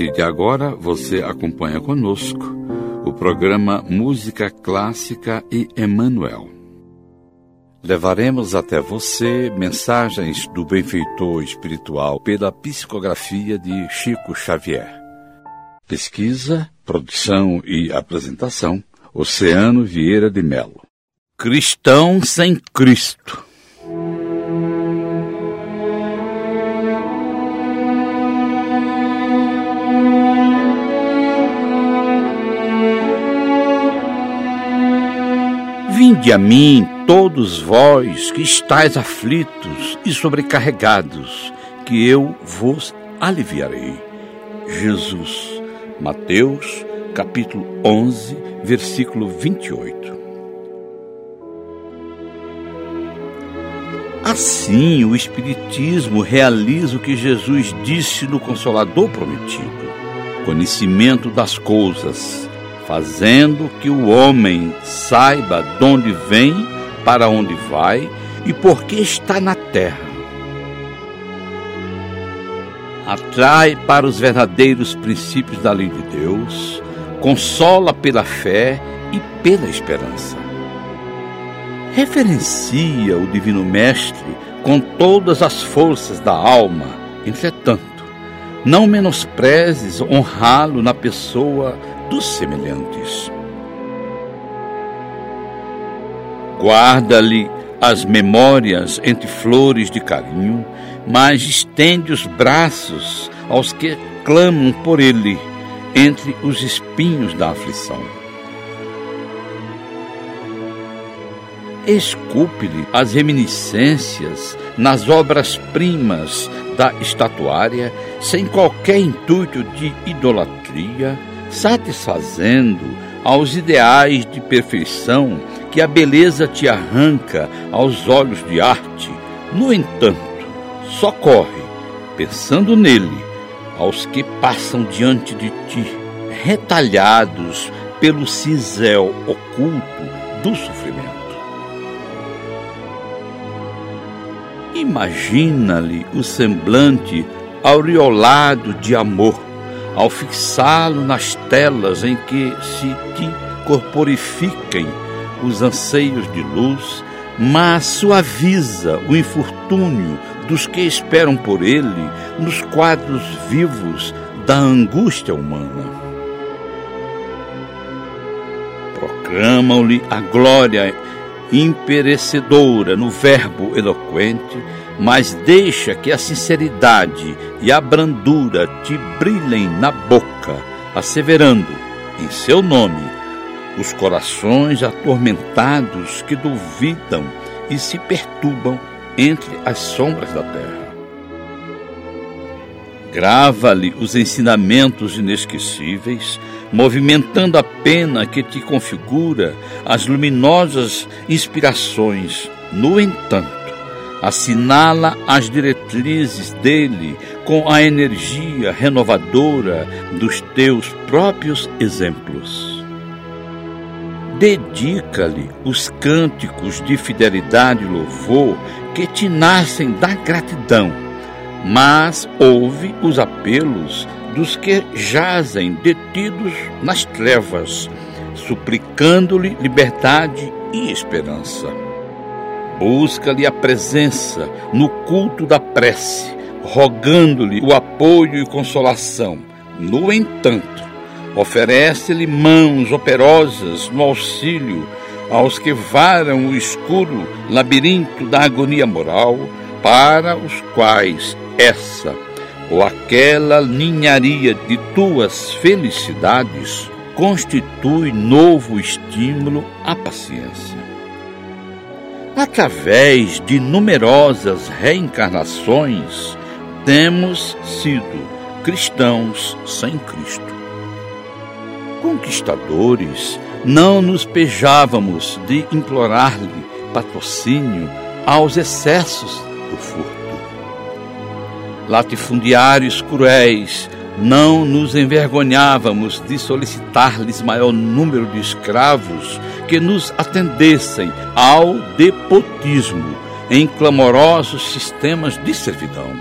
Partir de agora, você acompanha conosco o programa Música Clássica e Emmanuel. Levaremos até você mensagens do benfeitor espiritual pela psicografia de Chico Xavier. Pesquisa, produção e apresentação, Oceano Vieira de Melo. Cristão sem Cristo. Vinde a mim, todos vós que estáis aflitos e sobrecarregados, que eu vos aliviarei. Jesus, Mateus, capítulo 11, versículo 28. Assim, o Espiritismo realiza o que Jesus disse no Consolador Prometido: conhecimento das coisas fazendo que o homem saiba de onde vem, para onde vai e por que está na terra. Atrai para os verdadeiros princípios da lei de Deus, consola pela fé e pela esperança. Referencia o Divino Mestre com todas as forças da alma, entretanto, não menosprezes honrá-lo na pessoa dos semelhantes. Guarda-lhe as memórias entre flores de carinho, mas estende os braços aos que clamam por ele entre os espinhos da aflição. Esculpe-lhe as reminiscências nas obras-primas da estatuária, sem qualquer intuito de idolatria satisfazendo aos ideais de perfeição que a beleza te arranca aos olhos de arte. No entanto, socorre, pensando nele, aos que passam diante de ti, retalhados pelo cisel oculto do sofrimento. Imagina-lhe o semblante aureolado de amor ao fixá-lo nas telas em que se te corporifiquem os anseios de luz, mas suaviza o infortúnio dos que esperam por ele nos quadros vivos da angústia humana. Proclamam-lhe a glória imperecedora no verbo eloquente mas deixa que a sinceridade e a brandura te brilhem na boca, asseverando, em seu nome, os corações atormentados que duvidam e se perturbam entre as sombras da terra. Grava-lhe os ensinamentos inesquecíveis, movimentando a pena que te configura as luminosas inspirações. No entanto, assinala as diretrizes dele com a energia renovadora dos teus próprios exemplos. Dedica-lhe os cânticos de fidelidade e louvor que te nascem da gratidão, mas ouve os apelos dos que jazem detidos nas trevas, suplicando-lhe liberdade e esperança Busca-lhe a presença no culto da prece, rogando-lhe o apoio e consolação. No entanto, oferece-lhe mãos operosas no auxílio aos que varam o escuro labirinto da agonia moral, para os quais essa ou aquela ninharia de tuas felicidades constitui novo estímulo à paciência através de numerosas reencarnações, temos sido cristãos sem Cristo. Conquistadores, não nos pejávamos de implorar-lhe patrocínio aos excessos do furto. Latifundiários cruéis, não nos envergonhávamos de solicitar-lhes maior número de escravos que nos atendessem ao depotismo em clamorosos sistemas de servidão.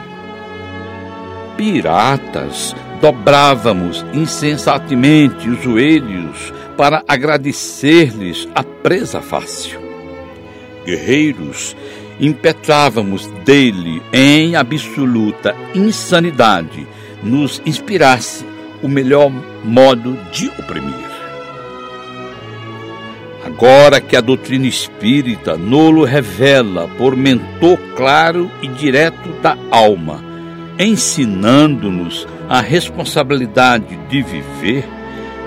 Piratas dobrávamos insensatamente os joelhos para agradecer-lhes a presa fácil. Guerreiros, impetrávamos dele em absoluta insanidade, nos inspirasse o melhor modo de oprimir. Agora que a doutrina espírita nolo revela por mentor claro e direto da alma, ensinando-nos a responsabilidade de viver,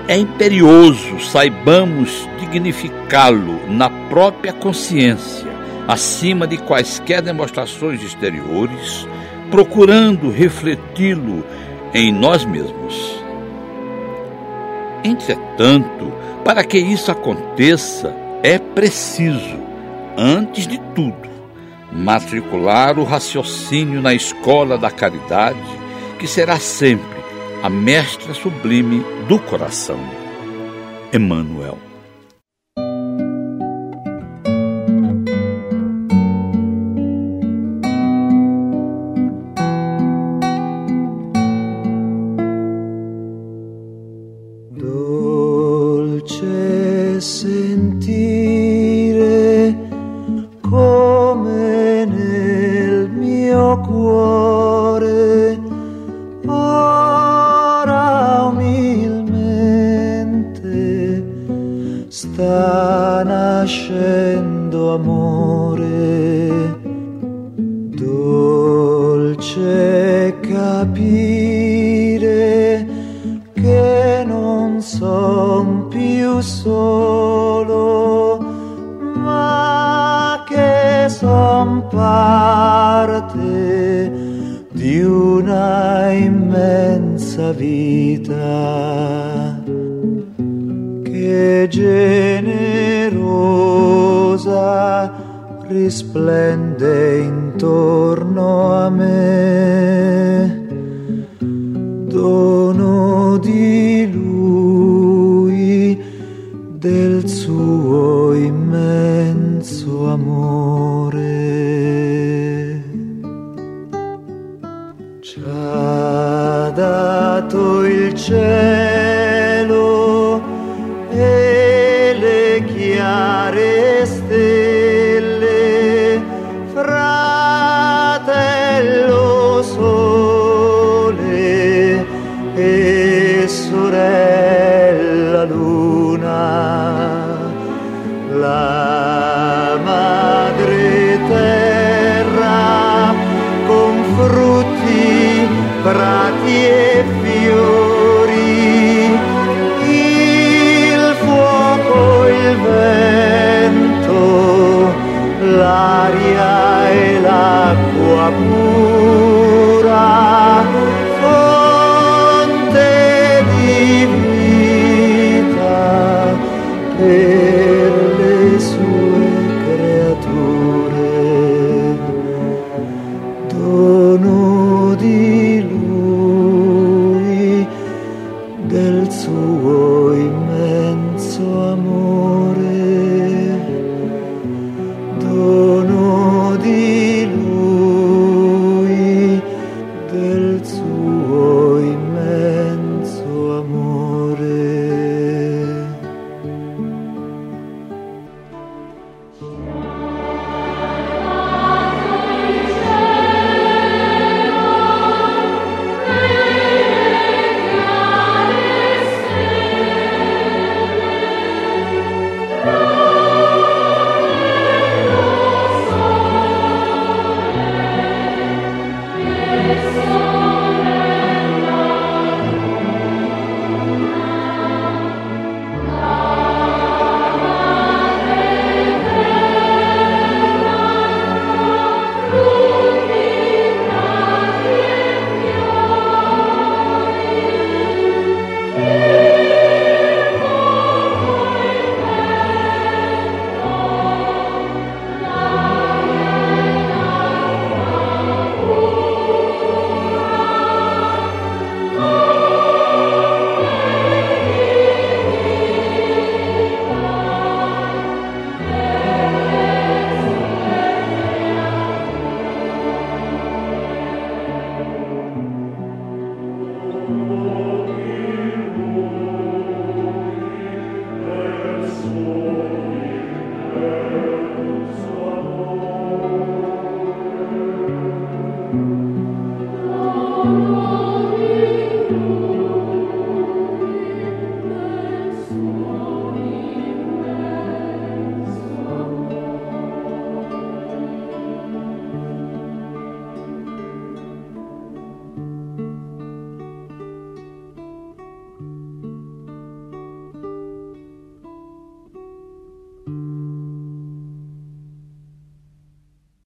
é imperioso saibamos dignificá-lo na própria consciência, acima de quaisquer demonstrações exteriores, procurando refleti-lo em nós mesmos. Entretanto, para que isso aconteça, é preciso, antes de tudo, matricular o raciocínio na escola da caridade, que será sempre a mestra sublime do coração. Emmanuel. sentire come nel mio cuore. Ora umilmente sta nascendo amore dolce capire che non son più solo ondate di una immensa vita che generosa risplende intorno a me dono di lui del suo immenso amore. ricerca Oh.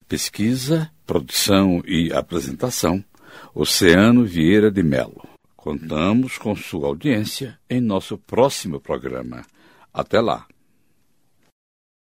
Pesquisa, produção e apresentação, Oceano Vieira de Melo. Contamos com sua audiência em nosso próximo programa. Até lá!